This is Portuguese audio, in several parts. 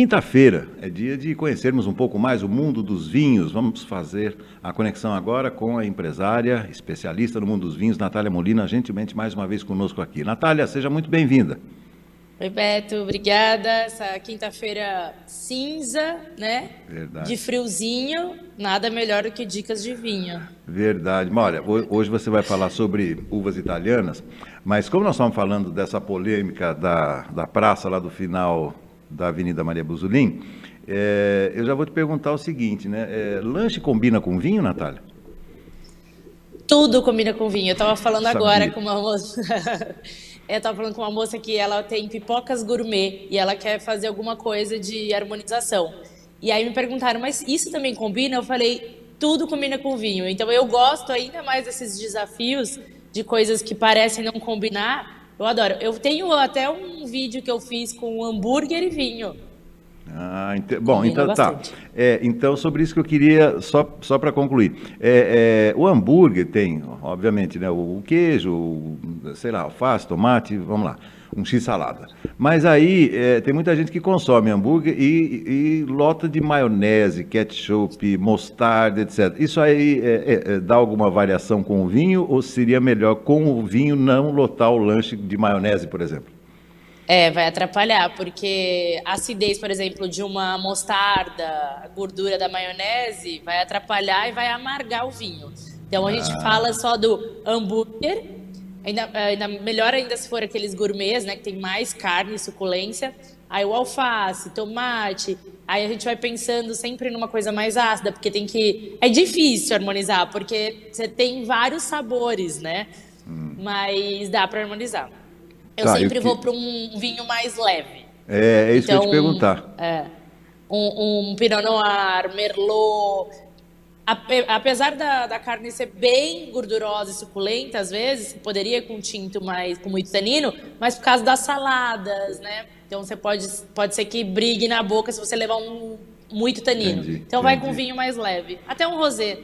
quinta-feira é dia de conhecermos um pouco mais o mundo dos vinhos. Vamos fazer a conexão agora com a empresária, especialista no mundo dos vinhos, Natália Molina, gentilmente mais uma vez conosco aqui. Natália, seja muito bem-vinda. Oi, Beto, obrigada. Essa quinta-feira cinza, né? Verdade. De friozinho, nada melhor do que dicas de vinho. Verdade. Olha, hoje você vai falar sobre uvas italianas, mas como nós estamos falando dessa polêmica da, da praça lá do final da Avenida Maria Buzulin, é, eu já vou te perguntar o seguinte, né? É, lanche combina com vinho, Natália? Tudo combina com vinho. Eu estava falando Sabia. agora com uma moça. Eu estava falando com uma moça que ela tem pipocas gourmet e ela quer fazer alguma coisa de harmonização. E aí me perguntaram, mas isso também combina? Eu falei, tudo combina com vinho. Então eu gosto ainda mais desses desafios de coisas que parecem não combinar. Eu adoro. Eu tenho até um vídeo que eu fiz com hambúrguer e vinho. Ah, ent... bom, então tá. bastante. tá. É, então, sobre isso que eu queria, só, só para concluir. É, é, o hambúrguer tem, obviamente, né, o queijo, o, sei lá, alface, tomate, vamos lá, um x-salada. Mas aí é, tem muita gente que consome hambúrguer e, e, lota de maionese, ketchup, mostarda, etc. Isso aí é, é, dá alguma variação com o vinho ou seria melhor com o vinho não lotar o lanche de maionese, por exemplo? É, vai atrapalhar, porque a acidez, por exemplo, de uma mostarda, a gordura da maionese, vai atrapalhar e vai amargar o vinho. Então a ah. gente fala só do hambúrguer, ainda, ainda, melhor ainda se for aqueles gourmets, né, que tem mais carne e suculência. Aí o alface, tomate, aí a gente vai pensando sempre numa coisa mais ácida, porque tem que. É difícil harmonizar, porque você tem vários sabores, né? Hum. Mas dá para harmonizar. Eu tá, sempre eu vou para um vinho mais leve. É, é isso então, que eu te então, perguntar. É, um, um Pinot Noir, Merlot. Apesar da, da carne ser bem gordurosa e suculenta, às vezes, poderia ir com tinto mais, com muito tanino, mas por causa das saladas, né? Então você pode, pode ser que brigue na boca se você levar um muito tanino. Entendi, então entendi. vai com vinho mais leve. Até um rosé.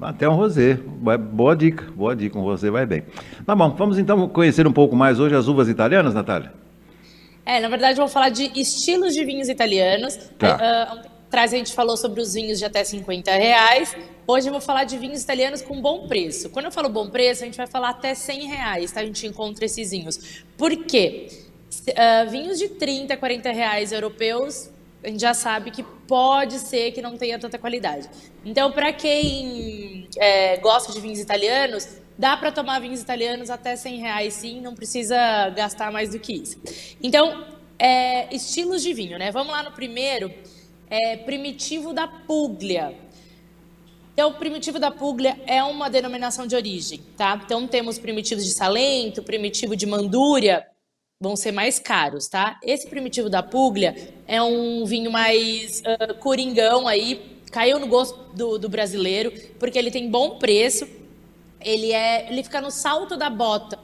Até um rosé. Boa dica, boa dica. Um rosé vai bem. Tá bom, vamos então conhecer um pouco mais hoje as uvas italianas, Natália? É, na verdade, eu vou falar de estilos de vinhos italianos. Tá. Uh, atrás a gente falou sobre os vinhos de até 50 reais. Hoje eu vou falar de vinhos italianos com bom preço. Quando eu falo bom preço, a gente vai falar até 100 reais, tá? A gente encontra esses vinhos. Por quê? Uh, vinhos de 30, 40 reais europeus a gente já sabe que pode ser que não tenha tanta qualidade. Então, para quem é, gosta de vinhos italianos, dá para tomar vinhos italianos até 100 reais, sim, não precisa gastar mais do que isso. Então, é, estilos de vinho, né? Vamos lá no primeiro, é, Primitivo da Puglia. Então, o primitivo da Puglia é uma denominação de origem, tá? Então, temos primitivos de Salento, primitivo de Mandúria, vão ser mais caros, tá? Esse primitivo da Puglia é um vinho mais uh, coringão aí, caiu no gosto do, do, brasileiro, porque ele tem bom preço, ele é, ele fica no salto da bota.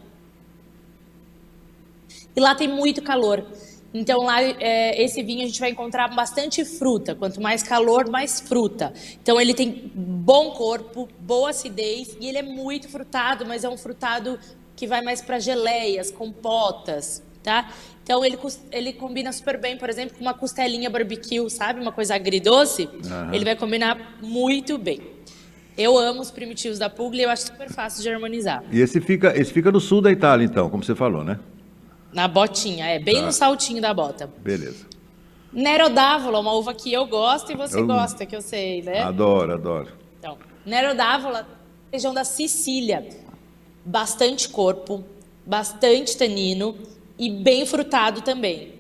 E lá tem muito calor. Então lá é, esse vinho a gente vai encontrar bastante fruta. Quanto mais calor, mais fruta. Então ele tem bom corpo, boa acidez e ele é muito frutado, mas é um frutado que vai mais para geleias, compotas, tá? Então ele, ele combina super bem, por exemplo, com uma costelinha barbecue, sabe? Uma coisa agridoce. Uhum. Ele vai combinar muito bem. Eu amo os primitivos da Puglia, eu acho super fácil de harmonizar. E esse fica, esse fica no sul da Itália, então, como você falou, né? Na botinha, é, bem tá. no saltinho da bota. Beleza. Nero d'Avola, uma uva que eu gosto e você eu... gosta, que eu sei, né? Adoro, adoro. Então, Nero d'Avola, região da Sicília. Bastante corpo, bastante tanino e bem frutado também.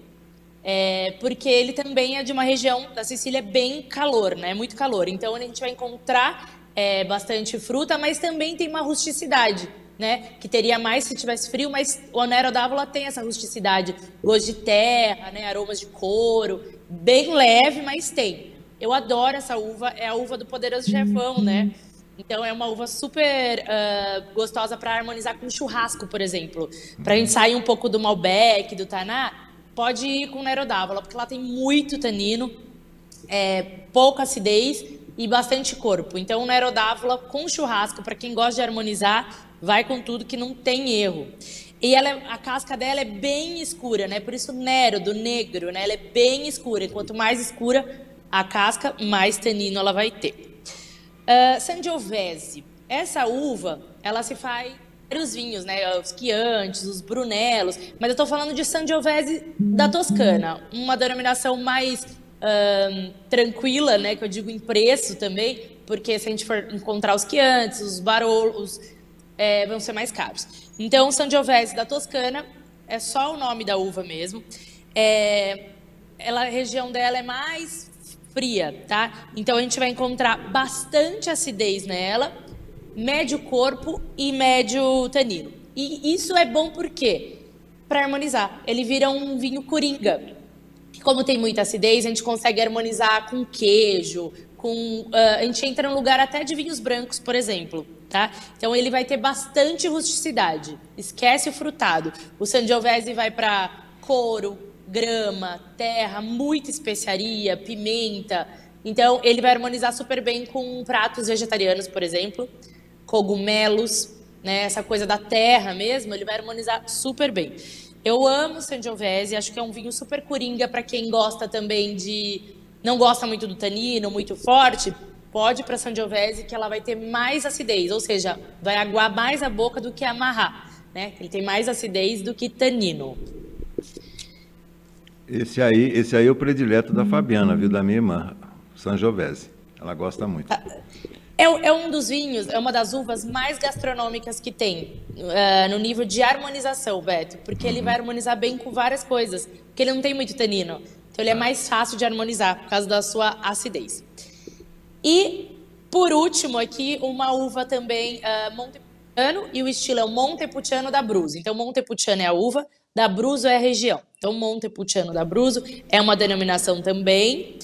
É, porque ele também é de uma região da Sicília bem calor, né? Muito calor. Então a gente vai encontrar é, bastante fruta, mas também tem uma rusticidade, né? Que teria mais se tivesse frio, mas o Onero d'Avola tem essa rusticidade, gosto de terra, né? Aromas de couro, bem leve, mas tem. Eu adoro essa uva, é a uva do poderoso chefão, né? Então é uma uva super uh, gostosa para harmonizar com churrasco, por exemplo. Para a gente sair um pouco do Malbec, do Taná, pode ir com Nerodávola, porque lá tem muito tanino, é, pouca acidez e bastante corpo. Então Nerodávola com churrasco, para quem gosta de harmonizar, vai com tudo que não tem erro. E ela, é, a casca dela é bem escura, né? Por isso Nero, do negro, né? Ela é bem escura. Quanto mais escura a casca, mais tanino ela vai ter. Uh, Sangiovese. Essa uva, ela se faz os vinhos, né? Os Chiantis, os Brunelos. Mas eu estou falando de Sangiovese da Toscana. Uma denominação mais tranquila, né? Que eu digo em preço também. Porque se a gente for encontrar os Chiantis, os Barolos, é, vão ser mais caros. Então, Sangiovese da Toscana é só o nome da uva mesmo. É, ela, a região dela é mais fria, tá? Então a gente vai encontrar bastante acidez nela, médio corpo e médio tanino. E isso é bom por quê? Para harmonizar. Ele vira um vinho coringa. Como tem muita acidez, a gente consegue harmonizar com queijo, com uh, a gente entra no lugar até de vinhos brancos, por exemplo, tá? Então ele vai ter bastante rusticidade. Esquece o frutado. O Sangiovese vai para couro, grama, terra, muita especiaria, pimenta. Então, ele vai harmonizar super bem com pratos vegetarianos, por exemplo, cogumelos, né, essa coisa da terra mesmo, ele vai harmonizar super bem. Eu amo Sangiovese, acho que é um vinho super coringa para quem gosta também de não gosta muito do tanino, muito forte, pode ir para Sangiovese que ela vai ter mais acidez, ou seja, vai aguar mais a boca do que amarrar, né? Ele tem mais acidez do que tanino. Esse aí, esse aí é o predileto da Fabiana, viu? Da minha irmã, Sangiovese. Ela gosta muito. É, é, um dos vinhos, é uma das uvas mais gastronômicas que tem uh, no nível de harmonização, Beto, porque uhum. ele vai harmonizar bem com várias coisas, porque ele não tem muito tanino. Então ele é mais fácil de harmonizar por causa da sua acidez. E por último aqui uma uva também uh, Montepulciano e o estilo é o Montepulciano da Bruz. Então Montepulciano é a uva, da Bruso é a região. Então, Montepulciano da Bruso é uma denominação também.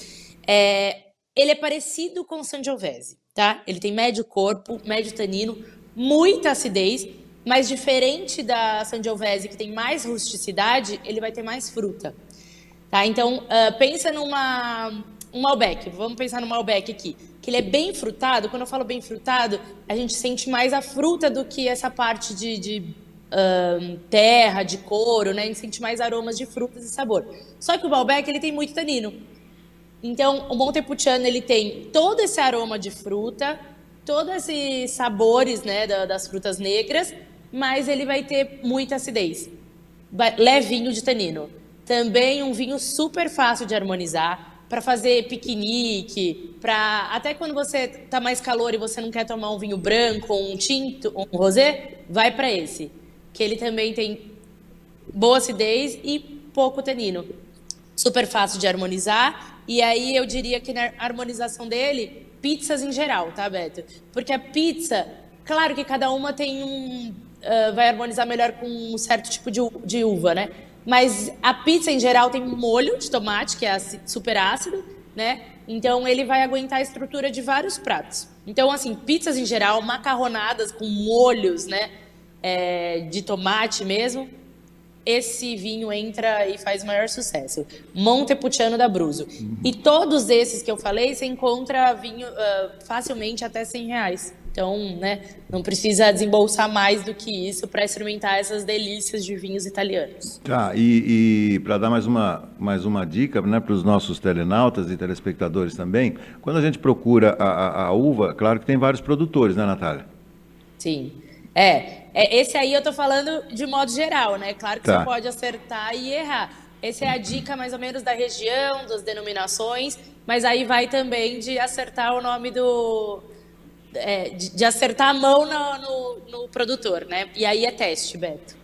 É, ele é parecido com o Sangiovese, tá? Ele tem médio corpo, médio tanino, muita acidez, mas diferente da Sangiovese, que tem mais rusticidade, ele vai ter mais fruta. Tá? Então, uh, pensa numa um Malbec, vamos pensar no Malbec aqui, que ele é bem frutado. Quando eu falo bem frutado, a gente sente mais a fruta do que essa parte de, de terra, de couro, né? A gente sente mais aromas de frutas e sabor. Só que o Malbec, ele tem muito tanino. Então, o Montepulciano, ele tem todo esse aroma de fruta, todos esses sabores, né, das frutas negras, mas ele vai ter muita acidez. Levinho de tanino. Também um vinho super fácil de harmonizar para fazer piquenique, para até quando você tá mais calor e você não quer tomar um vinho branco, um tinto, um rosé, vai para esse que ele também tem boa acidez e pouco tanino. Super fácil de harmonizar. E aí eu diria que na harmonização dele, pizzas em geral, tá, Beto? Porque a pizza, claro que cada uma tem um. Uh, vai harmonizar melhor com um certo tipo de, de uva, né? Mas a pizza em geral tem molho de tomate, que é super ácido, né? Então ele vai aguentar a estrutura de vários pratos. Então, assim, pizzas em geral, macarronadas com molhos, né? É, de tomate mesmo, esse vinho entra e faz maior sucesso. Montepulciano da Bruso. Uhum. E todos esses que eu falei, você encontra vinho uh, facilmente até 100 reais. Então, né, não precisa desembolsar mais do que isso para experimentar essas delícias de vinhos italianos. Tá, e, e para dar mais uma, mais uma dica né, para os nossos telenautas e telespectadores também, quando a gente procura a, a, a uva, claro que tem vários produtores, né, Natália? Sim. É, é, esse aí eu tô falando de modo geral, né? Claro que tá. você pode acertar e errar. Essa é a dica mais ou menos da região, das denominações, mas aí vai também de acertar o nome do. É, de, de, acertar a mão no, no, no, produtor, né? E aí é teste, Beto.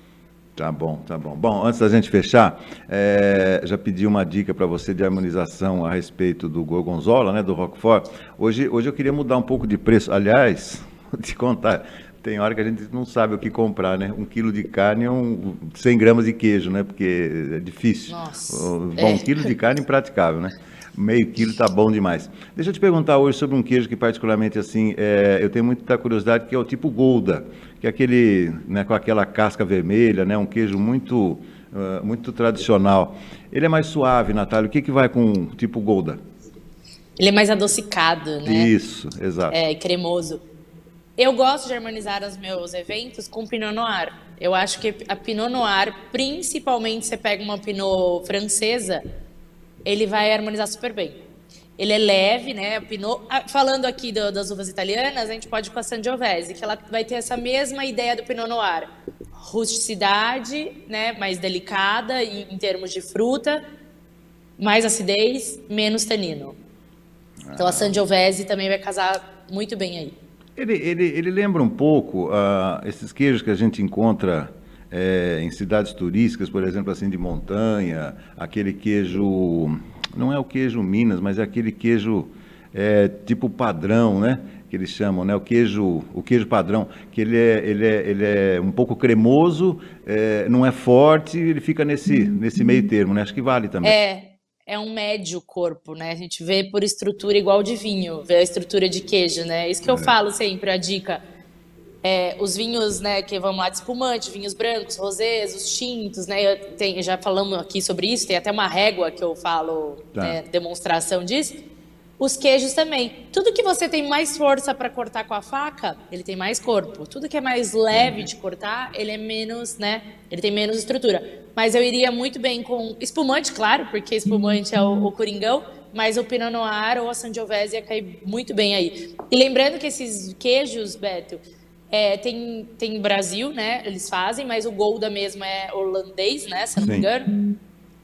Tá bom, tá bom. Bom, antes da gente fechar, é, já pedi uma dica para você de harmonização a respeito do Gorgonzola, né, do Roquefort. Hoje, hoje eu queria mudar um pouco de preço. Aliás, vou te contar, tem hora que a gente não sabe o que comprar, né? Um quilo de carne e um 100 gramas de queijo, né? Porque é difícil. Nossa. Bom, é. um quilo de carne impraticável, né? Meio quilo tá bom demais. Deixa eu te perguntar hoje sobre um queijo que particularmente assim, é, eu tenho muita curiosidade, que é o tipo Golda, que é aquele, né, com aquela casca vermelha, né? Um queijo muito, uh, muito tradicional. Ele é mais suave, Natália. O que que vai com o tipo Golda? Ele é mais adocicado, né? Isso, exato. É cremoso. Eu gosto de harmonizar os meus eventos com Pinot Noir. Eu acho que a Pinot Noir, principalmente se você pega uma Pinot francesa, ele vai harmonizar super bem. Ele é leve, né? Pinot. Falando aqui do, das uvas italianas, a gente pode ir com a Sangiovese, que ela vai ter essa mesma ideia do Pinot Noir. Rusticidade, né? Mais delicada em, em termos de fruta, mais acidez, menos tanino. Então a Sangiovese também vai casar muito bem aí. Ele, ele, ele lembra um pouco uh, esses queijos que a gente encontra é, em cidades turísticas, por exemplo, assim de montanha, aquele queijo, não é o queijo Minas, mas é aquele queijo é, tipo padrão, né? Que eles chamam, né? O queijo, o queijo padrão, que ele é, ele é, ele é um pouco cremoso, é, não é forte, ele fica nesse, nesse meio termo, né? Acho que vale também. É, é um médio corpo, né? A gente vê por estrutura igual de vinho, vê a estrutura de queijo, né? Isso que eu é. falo sempre, a dica. É, os vinhos, né, que vamos lá de espumante, vinhos brancos, rosés, os tintos, né? Tem, já falamos aqui sobre isso, tem até uma régua que eu falo, tá. né, demonstração disso. Os queijos também. Tudo que você tem mais força para cortar com a faca, ele tem mais corpo. Tudo que é mais leve de cortar, ele é menos, né? Ele tem menos estrutura. Mas eu iria muito bem com espumante, claro, porque espumante é o, o coringão. Mas o Pinot Noir ou a Sangiovese ia cair muito bem aí. E lembrando que esses queijos, Beto, é, tem, tem Brasil, né? Eles fazem, mas o Golda mesmo é holandês, né? Se não me engano.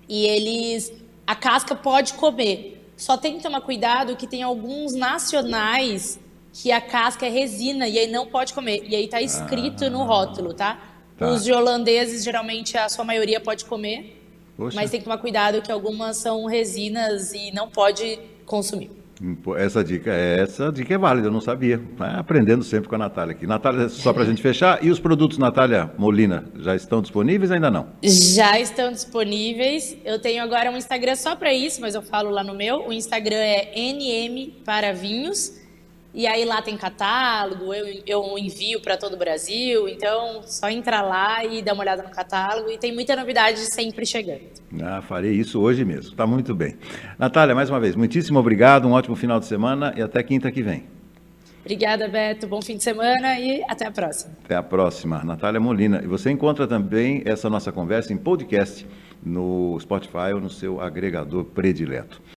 E eles. A casca pode comer. Só tem que tomar cuidado que tem alguns nacionais que a casca é resina e aí não pode comer. E aí tá escrito ah, no rótulo, tá? tá? Os de holandeses, geralmente, a sua maioria pode comer. Poxa. Mas tem que tomar cuidado que algumas são resinas e não pode consumir. Essa dica, essa dica é válida, eu não sabia. Aprendendo sempre com a Natália aqui. Natália, só para a gente fechar, e os produtos Natália Molina já estão disponíveis ainda não? Já estão disponíveis. Eu tenho agora um Instagram só para isso, mas eu falo lá no meu. O Instagram é NM para Vinhos. E aí lá tem catálogo, eu, eu envio para todo o Brasil, então só entrar lá e dar uma olhada no catálogo e tem muita novidade sempre chegando. Ah, farei isso hoje mesmo, está muito bem. Natália, mais uma vez, muitíssimo obrigado, um ótimo final de semana e até quinta que vem. Obrigada, Beto. Bom fim de semana e até a próxima. Até a próxima. Natália Molina. E você encontra também essa nossa conversa em podcast no Spotify ou no seu agregador predileto.